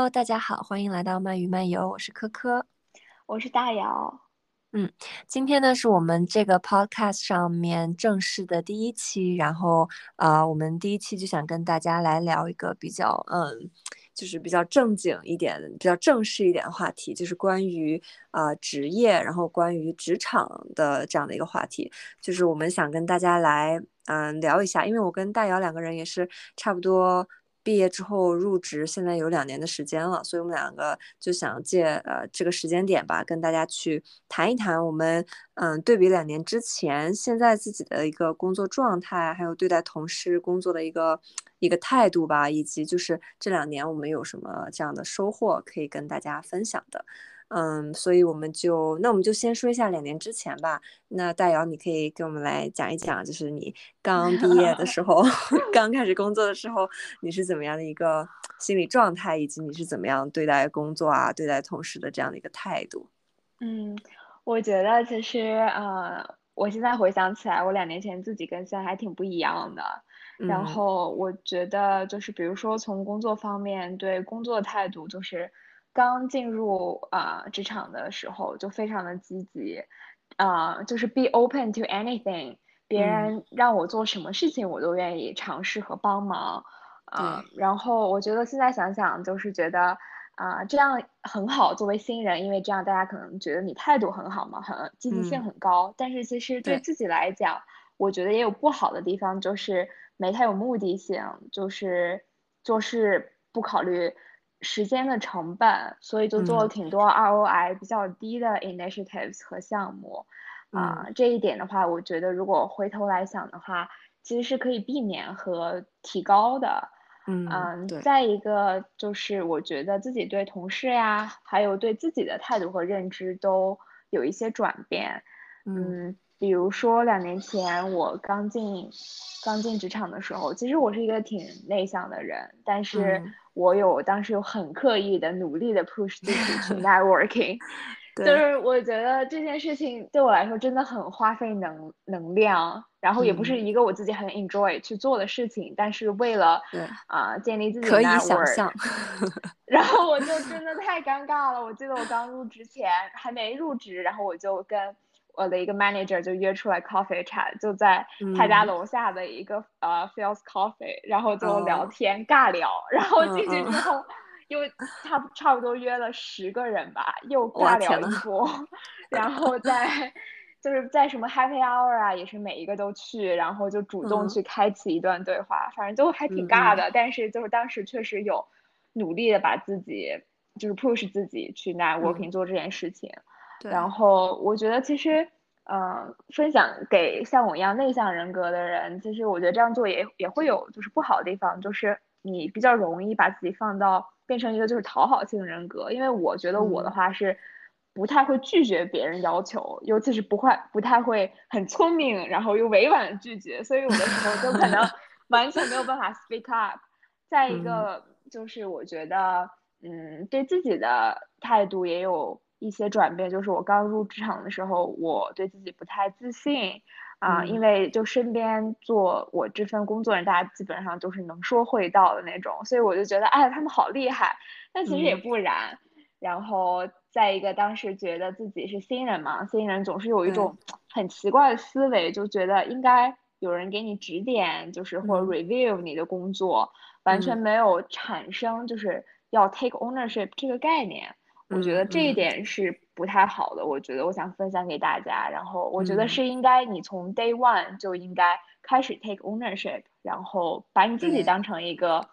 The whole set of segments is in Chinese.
Hello，大家好，欢迎来到漫鱼漫游，我是科科，我是大姚。嗯，今天呢是我们这个 podcast 上面正式的第一期，然后啊，我们第一期就想跟大家来聊一个比较嗯，就是比较正经一点、比较正式一点的话题，就是关于啊职业，然后关于职场的这样的一个话题，就是我们想跟大家来嗯聊一下，因为我跟大姚两个人也是差不多。毕业之后入职，现在有两年的时间了，所以我们两个就想借呃这个时间点吧，跟大家去谈一谈我们嗯对比两年之前现在自己的一个工作状态，还有对待同事工作的一个一个态度吧，以及就是这两年我们有什么这样的收获可以跟大家分享的。嗯，所以我们就那我们就先说一下两年之前吧。那大姚，你可以给我们来讲一讲，就是你刚毕业的时候，刚开始工作的时候，你是怎么样的一个心理状态，以及你是怎么样对待工作啊、对待同事的这样的一个态度？嗯，我觉得其实呃，我现在回想起来，我两年前自己跟现在还挺不一样的。然后我觉得就是，比如说从工作方面对工作态度，就是。刚进入啊职场的时候就非常的积极，啊就是 be open to anything，别人让我做什么事情我都愿意尝试和帮忙，啊然后我觉得现在想想就是觉得啊这样很好，作为新人，因为这样大家可能觉得你态度很好嘛，很积极性很高，但是其实对。自己来讲，我觉得也有不好的地方，就是没太有目的性，就是做事不考虑。时间的成本，所以就做了挺多 ROI 比较低的 initiatives 和项目，啊，这一点的话，我觉得如果回头来想的话，其实是可以避免和提高的。嗯，再一个就是我觉得自己对同事呀，还有对自己的态度和认知都有一些转变。嗯，比如说两年前我刚进刚进职场的时候，其实我是一个挺内向的人，但是。我有当时有很刻意的努力的 push 自己去 networking，就是我觉得这件事情对我来说真的很花费能能量，然后也不是一个我自己很 enjoy 去做的事情，但是为了啊建立自己的 network，然后我就真的太尴尬了。我记得我刚入职前还没入职，然后我就跟。我的一个 manager 就约出来 coffee chat，就在他家楼下的一个呃 Feels Coffee，然后就聊天尬聊，然后进去之后又差差不多约了十个人吧，又尬聊一波，然后在就是在什么 Happy Hour 啊，也是每一个都去，然后就主动去开启一段对话，反正就还挺尬的，但是就是当时确实有努力的把自己就是 push 自己去 networking 做这件事情。然后我觉得其实，呃，分享给像我一样内向人格的人，其实我觉得这样做也也会有就是不好的地方，就是你比较容易把自己放到变成一个就是讨好性人格。因为我觉得我的话是不太会拒绝别人要求，尤其是不会不太会很聪明，然后又委婉的拒绝，所以有的时候就可能 完全没有办法 speak up。再一个就是我觉得，嗯，对自己的态度也有。一些转变就是我刚入职场的时候，我对自己不太自信啊，因为就身边做我这份工作人，大家基本上都是能说会道的那种，所以我就觉得哎，他们好厉害。但其实也不然。然后再一个，当时觉得自己是新人嘛，新人总是有一种 很奇怪的思维，就觉得应该有人给你指点，就是或 review 你的工作，完全没有产生就是要 take ownership 这个概念。我觉得这一点是不太好的。我觉得我想分享给大家，然后我觉得是应该你从 day one 就应该开始 take ownership，然后把你自己当成一个，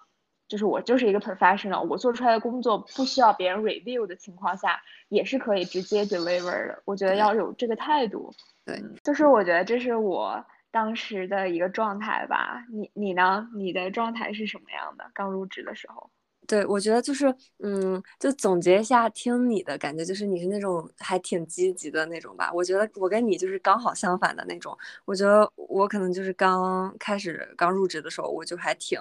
就是我就是一个 professional，我做出来的工作不需要别人 review 的情况下，也是可以直接 deliver 的。我觉得要有这个态度。对，就是我觉得这是我当时的一个状态吧。你你呢？你的状态是什么样的？刚入职的时候？对，我觉得就是，嗯，就总结一下，听你的感觉就是你是那种还挺积极的那种吧。我觉得我跟你就是刚好相反的那种。我觉得我可能就是刚开始刚入职的时候，我就还挺，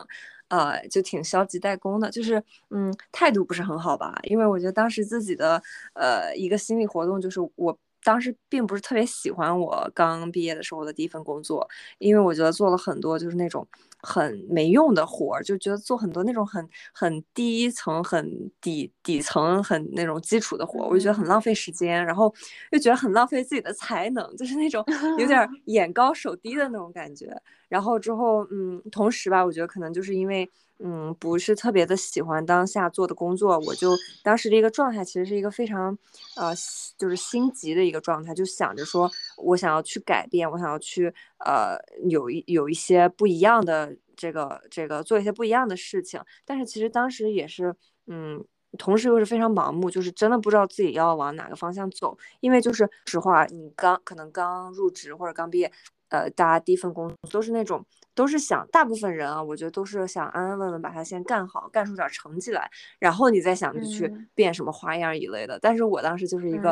呃，就挺消极怠工的，就是，嗯，态度不是很好吧。因为我觉得当时自己的，呃，一个心理活动就是我。当时并不是特别喜欢我刚毕业的时候的第一份工作，因为我觉得做了很多就是那种很没用的活儿，就觉得做很多那种很很低层、很底底层、很那种基础的活儿，我就觉得很浪费时间，然后又觉得很浪费自己的才能，就是那种有点 眼高手低的那种感觉。然后之后，嗯，同时吧，我觉得可能就是因为。嗯，不是特别的喜欢当下做的工作，我就当时的一个状态其实是一个非常，呃，就是心急的一个状态，就想着说我想要去改变，我想要去呃有一有一些不一样的这个这个做一些不一样的事情，但是其实当时也是嗯，同时又是非常盲目，就是真的不知道自己要往哪个方向走，因为就是实话，你刚可能刚入职或者刚毕业。呃，大家第一份工作都是那种，都是想，大部分人啊，我觉得都是想安安稳稳把它先干好，干出点成绩来，然后你再想着去变什么花样一类的。但是我当时就是一个，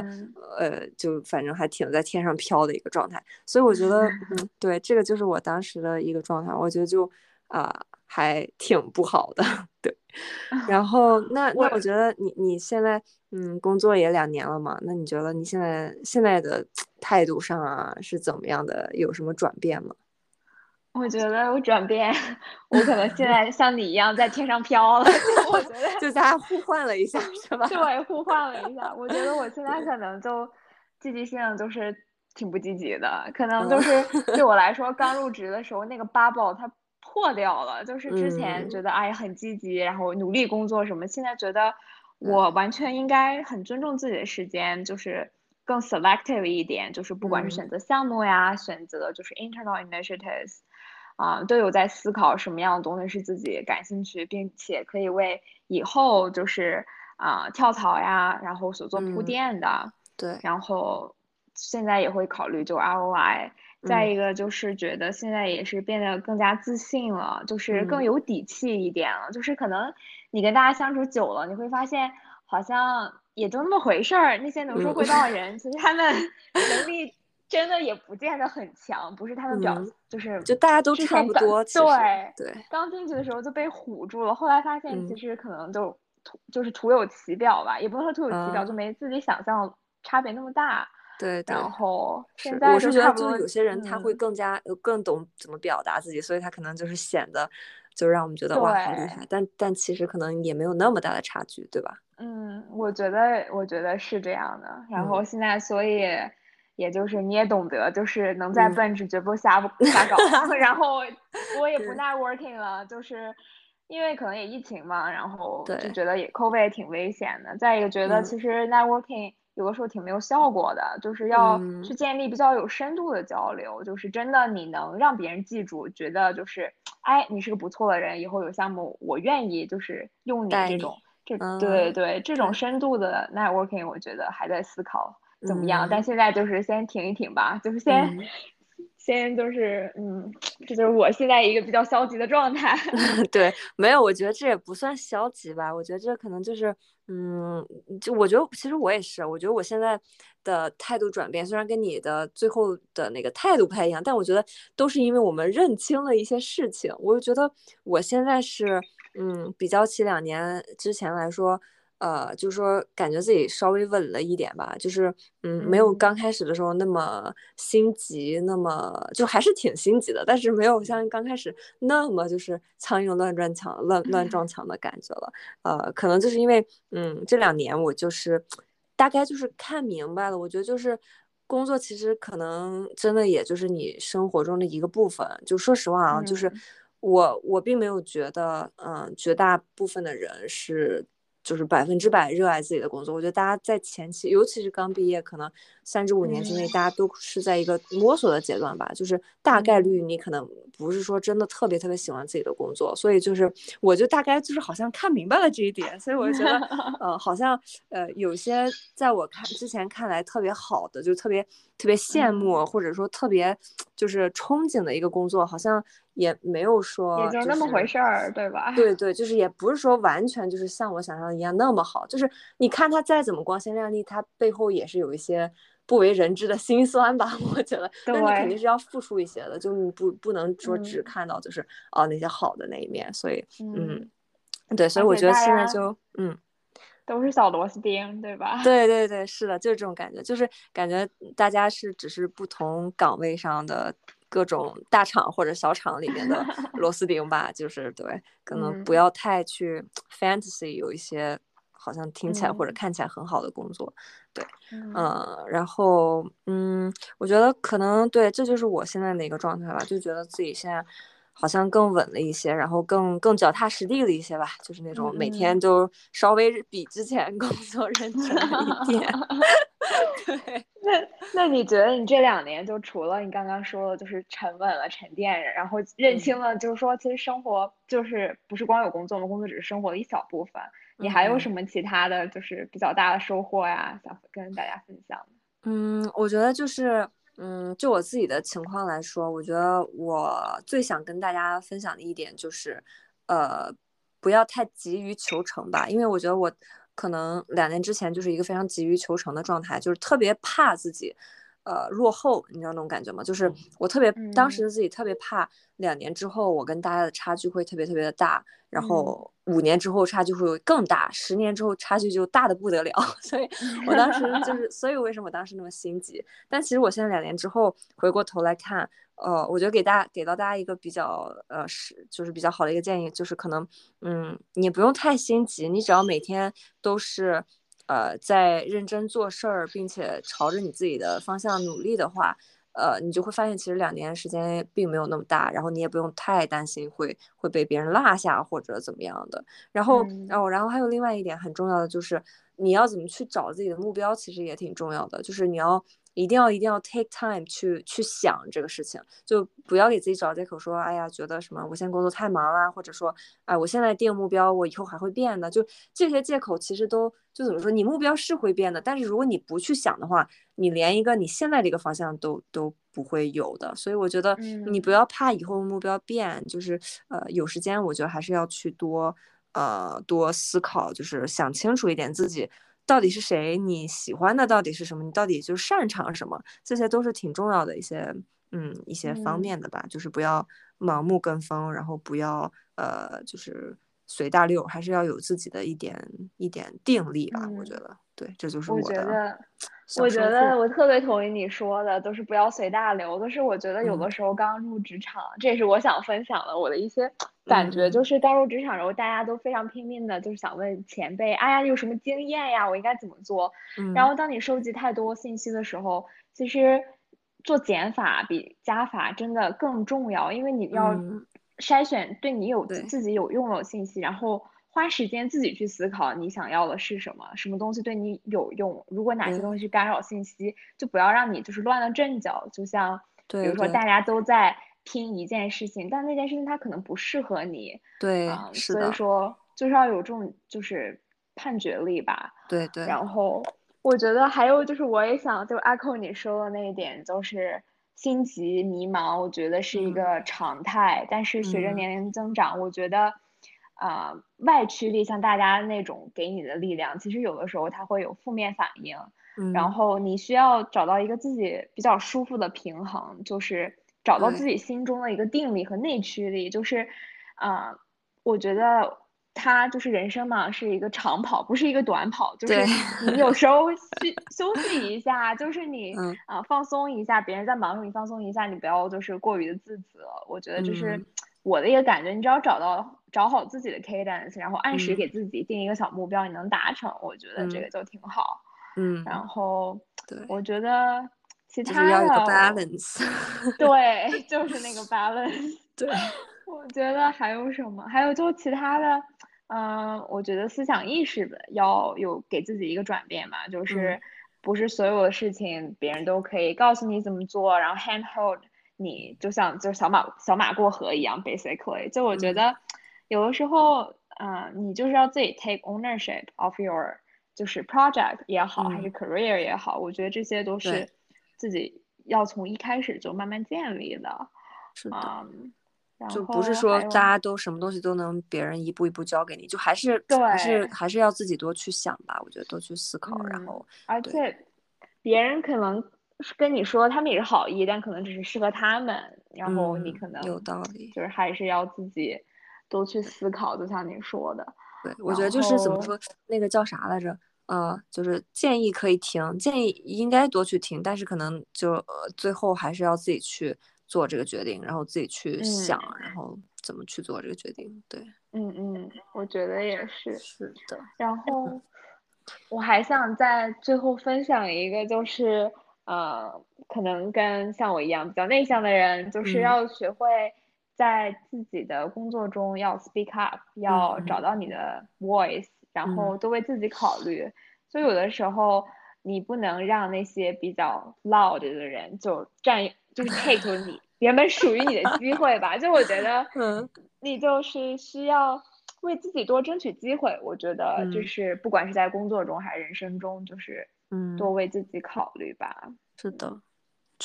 呃，就反正还挺在天上飘的一个状态，所以我觉得，嗯，对，这个就是我当时的一个状态，我觉得就啊，还挺不好的，对。然后 那那我觉得你你现在。嗯，工作也两年了嘛，那你觉得你现在现在的态度上啊是怎么样的？有什么转变吗？我觉得我转变，我可能现在像你一样在天上飘了。我觉得就大家互换了一下，是吧？对，互换了一下。我觉得我现在可能就积极性就是挺不积极的，可能就是对我来说，刚入职的时候那个 bubble 它破掉了，就是之前觉得哎很积极，然后努力工作什么，现在觉得。我完全应该很尊重自己的时间，就是更 selective 一点，就是不管是选择项目呀，选择就是 internal initiatives，啊，都有在思考什么样的东西是自己感兴趣，并且可以为以后就是啊跳槽呀，然后所做铺垫的。对。然后现在也会考虑就 ROI，再一个就是觉得现在也是变得更加自信了，就是更有底气一点了，就是可能。你跟大家相处久了，你会发现好像也就那么回事儿。那些能说会道的人，其实他们能力真的也不见得很强，不是他们表就是就大家都差不多。对对，刚进去的时候就被唬住了，后来发现其实可能就图就是徒有其表吧，也不能说徒有其表，就没自己想象差别那么大。对，然后现在我是觉得就有些人他会更加更懂怎么表达自己，所以他可能就是显得。就让我们觉得哇好厉害，但但其实可能也没有那么大的差距，对吧？嗯，我觉得我觉得是这样的。然后现在所以也就是你也懂得，就是能在 bench 绝不瞎 瞎搞。然后我也不 networking 了，就是因为可能也疫情嘛，然后就觉得也 COVID 也挺危险的。再一个觉得其实 networking。有的时候挺没有效果的，就是要去建立比较有深度的交流，就是真的你能让别人记住，觉得就是哎，你是个不错的人，以后有项目我愿意就是用你这种，这对对这种。深度的 networking，我觉得还在思考怎么样，但现在就是先停一停吧，就是先。先就是，嗯，这就是我现在一个比较消极的状态。对，没有，我觉得这也不算消极吧。我觉得这可能就是，嗯，就我觉得其实我也是，我觉得我现在的态度转变，虽然跟你的最后的那个态度不太一样，但我觉得都是因为我们认清了一些事情。我就觉得我现在是，嗯，比较起两年之前来说。呃，就是说，感觉自己稍微稳了一点吧，就是，嗯，没有刚开始的时候那么心急，那么就还是挺心急的，但是没有像刚开始那么就是苍蝇乱撞墙、乱乱撞 墙的感觉了。呃，可能就是因为，嗯，这两年我就是大概就是看明白了，我觉得就是工作其实可能真的也就是你生活中的一个部分。就说实话啊，就是我我并没有觉得，嗯，绝大部分的人是。就是百分之百热爱自己的工作，我觉得大家在前期，尤其是刚毕业，可能三至五年之内，大家都是在一个摸索的阶段吧。就是大概率你可能不是说真的特别特别喜欢自己的工作，所以就是我就大概就是好像看明白了这一点，所以我就觉得，呃，好像呃有些在我看之前看来特别好的，就特别特别羡慕或者说特别就是憧憬的一个工作，好像。也没有说，也就那么回事儿，对吧？对 对，就是也不是说完全就是像我想象的一样那么好。就是你看他再怎么光鲜亮丽，他背后也是有一些不为人知的辛酸吧？我觉得，那你肯定是要付出一些的，就你不不能说只看到就是哦那些好的那一面。所以，嗯，对，所以我觉得现在就嗯，都是小螺丝钉，对吧？对对对，是的，就是这种感觉，就是感觉大家是只是不同岗位上的。各种大厂或者小厂里面的螺丝钉吧，就是对，可能不要太去 fantasy 有一些好像听起来或者看起来很好的工作，对，嗯，然后嗯，我觉得可能对，这就是我现在的一个状态吧，就觉得自己现在。好像更稳了一些，然后更更脚踏实地了一些吧，就是那种每天都稍微比之前工作认真一点。对，那那你觉得你这两年就除了你刚刚说的，就是沉稳了、沉淀，然后认清了，就是说其实生活就是不是光有工作嘛？工作只是生活的一小部分。你还有什么其他的就是比较大的收获呀？想跟大家分享嗯，我觉得就是。嗯，就我自己的情况来说，我觉得我最想跟大家分享的一点就是，呃，不要太急于求成吧，因为我觉得我可能两年之前就是一个非常急于求成的状态，就是特别怕自己，呃，落后，你知道那种感觉吗？就是我特别当时的自己特别怕两年之后我跟大家的差距会特别特别的大，然后。五年之后差距会更大，十年之后差距就大的不得了，所以我当时就 是，所以为什么当时那么心急？但其实我现在两年之后回过头来看，呃，我觉得给大家给到大家一个比较呃是就是比较好的一个建议，就是可能嗯你不用太心急，你只要每天都是呃在认真做事儿，并且朝着你自己的方向努力的话。呃，你就会发现，其实两年时间并没有那么大，然后你也不用太担心会会被别人落下或者怎么样的。然后，然后，然后还有另外一点很重要的就是，你要怎么去找自己的目标，其实也挺重要的。就是你要一定要一定要 take time 去去想这个事情，就不要给自己找借口说，哎呀，觉得什么我现在工作太忙啦，或者说，哎，我现在定目标，我以后还会变的。就这些借口其实都就怎么说，你目标是会变的，但是如果你不去想的话。你连一个你现在这个方向都都不会有的，所以我觉得你不要怕以后目标变，就是呃有时间，我觉得还是要去多呃多思考，就是想清楚一点自己到底是谁，你喜欢的到底是什么，你到底就擅长什么，这些都是挺重要的一些嗯一些方面的吧，就是不要盲目跟风，然后不要呃就是随大流，还是要有自己的一点一点定力吧，我觉得对，这就是我的。我觉得我特别同意你说的，都是不要随大流。都是我觉得有的时候刚入职场，这也是我想分享的我的一些感觉，就是刚入职场时候大家都非常拼命的，就是想问前辈，哎呀，有什么经验呀？我应该怎么做？然后当你收集太多信息的时候，其实做减法比加法真的更重要，因为你要筛选对你有自己有用的信息，然后。花时间自己去思考你想要的是什么，什么东西对你有用。如果哪些东西是干扰信息，就不要让你就是乱了阵脚。就像比如说大家都在拼一件事情，但那件事情它可能不适合你。对。所以说就是要有这种就是判决力吧。对对。然后我觉得还有就是我也想就 echo 你说的那一点，就是心急迷茫，我觉得是一个常态。但是随着年龄增长，我觉得。啊，外驱力像大家那种给你的力量，其实有的时候它会有负面反应，然后你需要找到一个自己比较舒服的平衡，就是找到自己心中的一个定力和内驱力。就是，啊，我觉得他就是人生嘛，是一个长跑，不是一个短跑。就是你有时候 休休息一下，就是你啊放松一下，别人在忙时候你放松一下，你不要就是过于的自责。我觉得就是我的一个感觉，你只要找到。找好自己的 cadence，然后按时给自己定一个小目标，你能达成，我觉得这个就挺好。嗯，然后对，我觉得其他的 balance，对，就是那个 balance。对，我觉得还有什么？还有就其他的，嗯，我觉得思想意识的要有给自己一个转变嘛，就是不是所有的事情别人都可以告诉你怎么做，然后 hand hold 你，就像就是小马小马过河一样，basically。就我觉得。有的时候，嗯，你就是要自己 take ownership of your 就是 project 也好，还是 career 也好，我觉得这些都是自己要从一开始就慢慢建立的。是的，就不是说大家都什么东西都能别人一步一步教给你，就还是还是还是要自己多去想吧。我觉得多去思考，然后而且别人可能跟你说他们也是好意，但可能只是适合他们，然后你可能有道理，就是还是要自己。多去思考，就像你说的，对我觉得就是怎么说，那个叫啥来着？呃，就是建议可以听，建议应该多去听，但是可能就呃最后还是要自己去做这个决定，然后自己去想，然后怎么去做这个决定。对，嗯嗯，我觉得也是。是的。然后我还想在最后分享一个，就是呃，可能跟像我一样比较内向的人，就是要学会在自己的工作中要 speak up，要找到你的 voice，然后多为自己考虑。所以有的时候。你不能让那些比较 loud 的人就占，就是 take 你原本属于你的机会吧。就我觉得，嗯，你就是需要为自己多争取机会。我觉得就是不管是在工作中还是人生中，就是嗯，多为自己考虑吧。是的。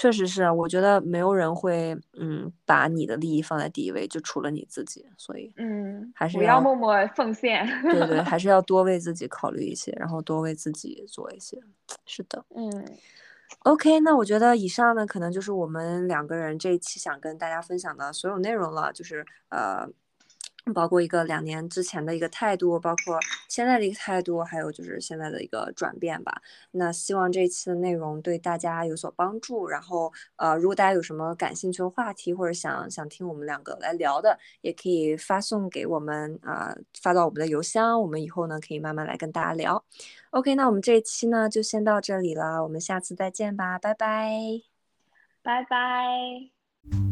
确实是，我觉得没有人会，嗯，把你的利益放在第一位，就除了你自己，所以，嗯，还是不要默默奉献，对对，还 是要多为自己考虑一些，然后多为自己做一些，是的，嗯，OK，那我觉得以上呢，可能就是我们两个人这一期想跟大家分享的所有内容了，就是呃。包括一个两年之前的一个态度，包括现在的一个态度，还有就是现在的一个转变吧。那希望这一期的内容对大家有所帮助。然后，呃，如果大家有什么感兴趣的话题，或者想想听我们两个来聊的，也可以发送给我们啊，发到我们的邮箱。我们以后呢可以慢慢来跟大家聊。OK，那我们这一期呢就先到这里了，我们下次再见吧，拜拜，拜拜。